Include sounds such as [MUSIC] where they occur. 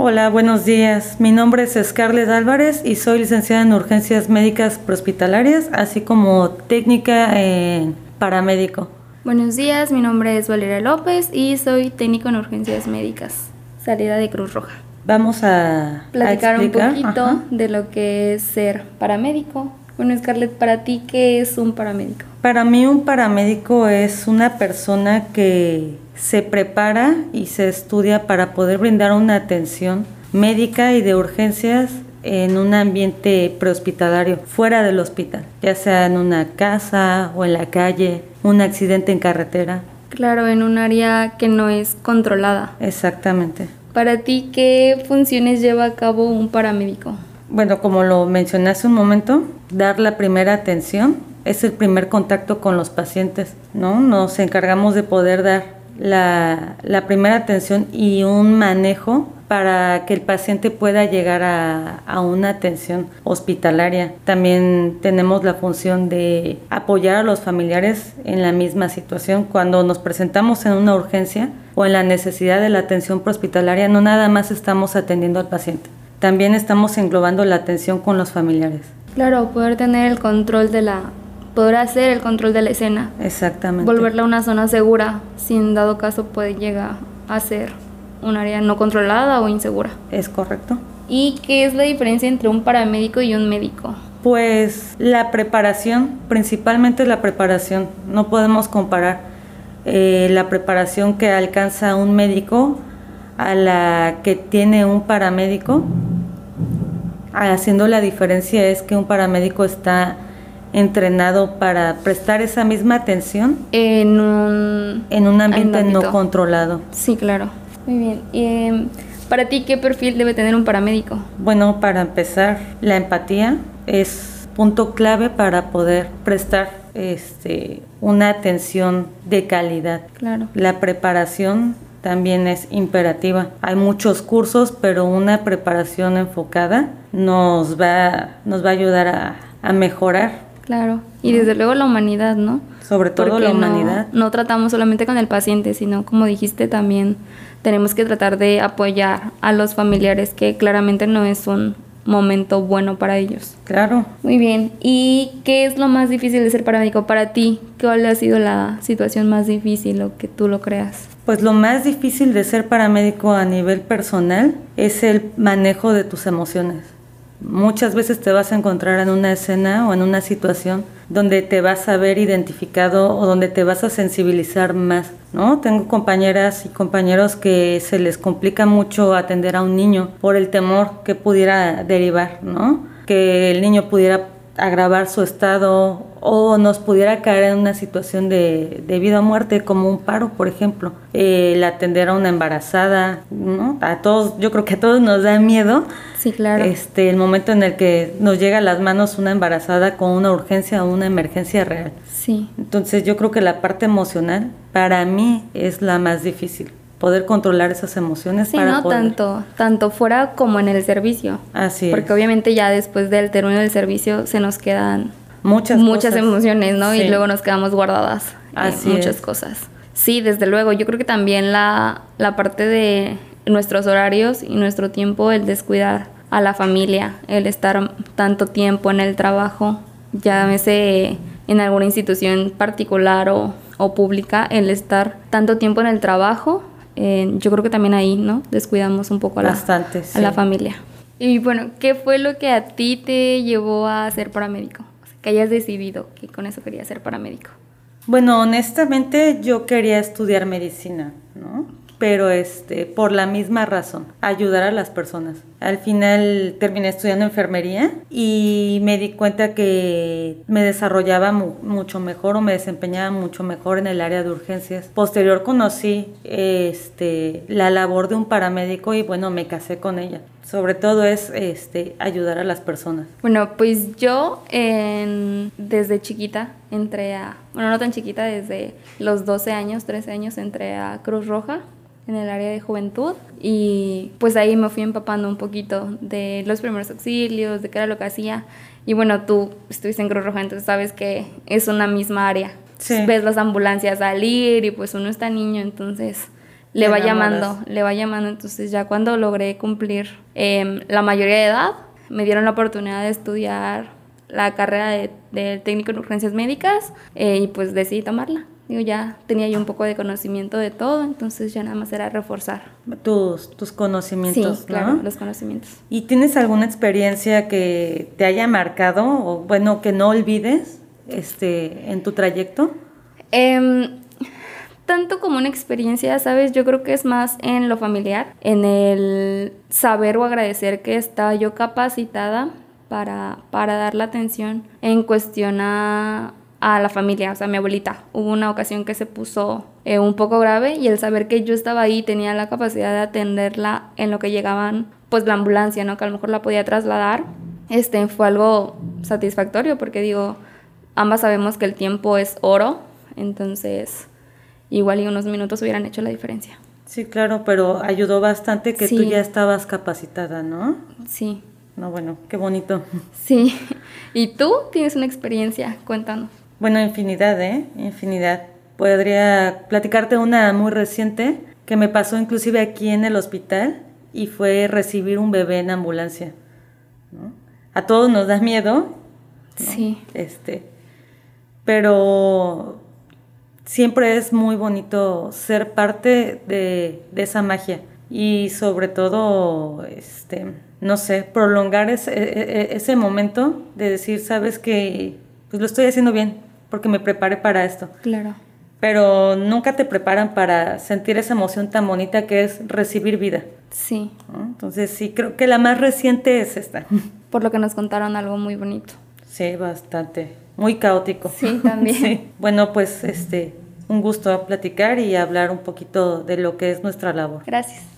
Hola, buenos días. Mi nombre es Scarlett Álvarez y soy licenciada en urgencias médicas prehospitalarias, así como técnica en paramédico. Buenos días, mi nombre es Valeria López y soy técnico en urgencias médicas, salida de Cruz Roja. Vamos a platicar un poquito de lo que es ser paramédico. Bueno, Scarlett, para ti, ¿qué es un paramédico? Para mí un paramédico es una persona que se prepara y se estudia para poder brindar una atención médica y de urgencias en un ambiente prehospitalario, fuera del hospital, ya sea en una casa o en la calle, un accidente en carretera. Claro, en un área que no es controlada. Exactamente. Para ti, ¿qué funciones lleva a cabo un paramédico? Bueno, como lo mencioné hace un momento, dar la primera atención es el primer contacto con los pacientes, ¿no? Nos encargamos de poder dar la, primera atención y un manejo para que el paciente pueda llegar a, una atención hospitalaria. También tenemos la función de apoyar a los familiares en la misma situación. Cuando nos presentamos en una urgencia o en la necesidad de la atención hospitalaria, no nada más estamos atendiendo al paciente, también estamos englobando la atención con los familiares. Claro, poder tener el control de la podrá hacer el control de la escena. Exactamente. Volverla una zona segura, si en dado caso puede llegar a ser un área no controlada o insegura. Es correcto. ¿Y qué es la diferencia entre un paramédico y un médico? Pues la preparación, principalmente la preparación. No podemos comparar eh, la preparación que alcanza un médico a la que tiene un paramédico. Haciendo la diferencia es que un paramédico está entrenado para prestar esa misma atención en un, en un ambiente no controlado. Sí, claro. Muy bien. Em, para ti, ¿qué perfil debe tener un paramédico? Bueno, para empezar, la empatía es punto clave para poder prestar este, una atención de calidad. Claro. La preparación también es imperativa. Hay muchos cursos, pero una preparación enfocada nos va, nos va a ayudar a, a mejorar Claro, y desde luego la humanidad, ¿no? Sobre todo la humanidad. No, tratamos solamente con el paciente, sino como dijiste también tenemos que tratar de apoyar a los familiares que claramente no es un momento bueno para ellos. Claro. Muy bien. ¿Y qué es lo más difícil de ser paramédico para ti? ¿Cuál ha sido la situación más difícil o que tú lo creas? Pues lo más difícil de ser paramédico a nivel personal es el manejo de tus emociones Muchas veces te vas a encontrar en una escena o en una situación donde te vas a ver identificado o donde te vas a sensibilizar más, ¿no? Tengo compañeras y compañeros que se les complica mucho atender a un niño por el temor que pudiera derivar, ¿no? Que el niño pudiera agravar su estado o nos pudiera caer en una situación de, vida o muerte como un paro, por ejemplo. el atender a una embarazada, ¿no? A todos, yo creo que a todos nos da miedo. Sí, claro. Este, el momento en el que nos llega a las manos una embarazada con una urgencia o una emergencia real. Sí. Entonces yo creo que la parte emocional para mí es la más difícil poder controlar esas emociones sí, no tanto tanto fuera como en el servicio. Así porque obviamente ya después del término del servicio se nos quedan muchas muchas emociones no y luego nos quedamos guardadas así muchas cosas. Sí desde luego. Yo creo que también la la parte de nuestros horarios y nuestro tiempo el descuidar a la familia el estar tanto tiempo en el trabajo llámese en alguna institución particular o, o pública el estar tanto tiempo en el trabajo yo creo que también ahí, ¿no? Descuidamos un poco a, la, a la familia. Y bueno, ¿qué fue lo que a ti te llevó a ser paramédico? O sea, que hayas decidido que con eso querías ser paramédico. Bueno, honestamente yo quería estudiar medicina, ¿no? pero este, por la misma razón, ayudar a las personas. Al final terminé estudiando enfermería y me di cuenta que me desarrollaba mucho mejor o me desempeñaba mucho mejor en el área de urgencias. Posterior conocí este, la labor de un paramédico y bueno, me casé con ella. Sobre todo es este, ayudar a las personas. Bueno, pues yo desde chiquita entré a, bueno, no tan chiquita, desde los 12 años, 13 años entré a Cruz Roja en el área de juventud y pues ahí me fui empapando un poquito de los primeros auxilios, de qué era lo que hacía. Y bueno, tú estuviste en Cruz Roja, entonces sabes que es una misma área. Ves las ambulancias salir y pues uno está niño, entonces le va llamando, le va llamando. Entonces ya cuando logré cumplir em, la mayoría de edad, me dieron la oportunidad de estudiar la carrera de, técnico en urgencias médicas eh, y pues decidí tomarla. Digo, ya tenía yo un poco de conocimiento de todo, entonces ya nada más era reforzar. Tus, tus conocimientos, sí, claro, los conocimientos. ¿Y tienes alguna experiencia que te haya marcado o bueno, que no olvides este, en tu trayecto? Em, tanto como una experiencia, ¿sabes? Yo creo que es más en lo familiar, en el saber o agradecer que estaba yo capacitada para, para dar la atención en cuestión a a la familia, o sea, a mi abuelita. Hubo una ocasión que se puso eh, un poco grave y el saber que yo estaba ahí tenía la capacidad de atenderla en lo que llegaban, pues la ambulancia, ¿no? Que a lo mejor la podía trasladar, este, fue algo satisfactorio porque digo, ambas sabemos que el tiempo es oro, entonces igual y unos minutos hubieran hecho la diferencia. Sí, claro, pero ayudó bastante que tú ya estabas capacitada, ¿no? Sí. No, bueno, qué bonito. Sí. [LAUGHS] ¿Y tú tienes una experiencia? Cuéntanos. Bueno, infinidad, ¿eh? Infinidad. Podría platicarte una muy reciente que me pasó inclusive aquí en el hospital y fue recibir un bebé en ambulancia. A todos nos da miedo. Sí. Este, pero siempre es muy bonito ser parte de, de, esa magia y sobre todo, este, no sé, prolongar ese, e, e, ese momento de decir, sabes que pues lo estoy haciendo bien, porque me preparé para esto. Claro. Pero nunca te preparan para sentir esa emoción tan bonita que es recibir vida. Sí. Entonces sí, creo que la más reciente es esta. [LAUGHS] Por lo que nos contaron algo muy bonito. Sí, bastante. Muy caótico. Sí, también. [LAUGHS] Bueno, pues este, un gusto platicar y hablar un poquito de lo que es nuestra labor. Gracias.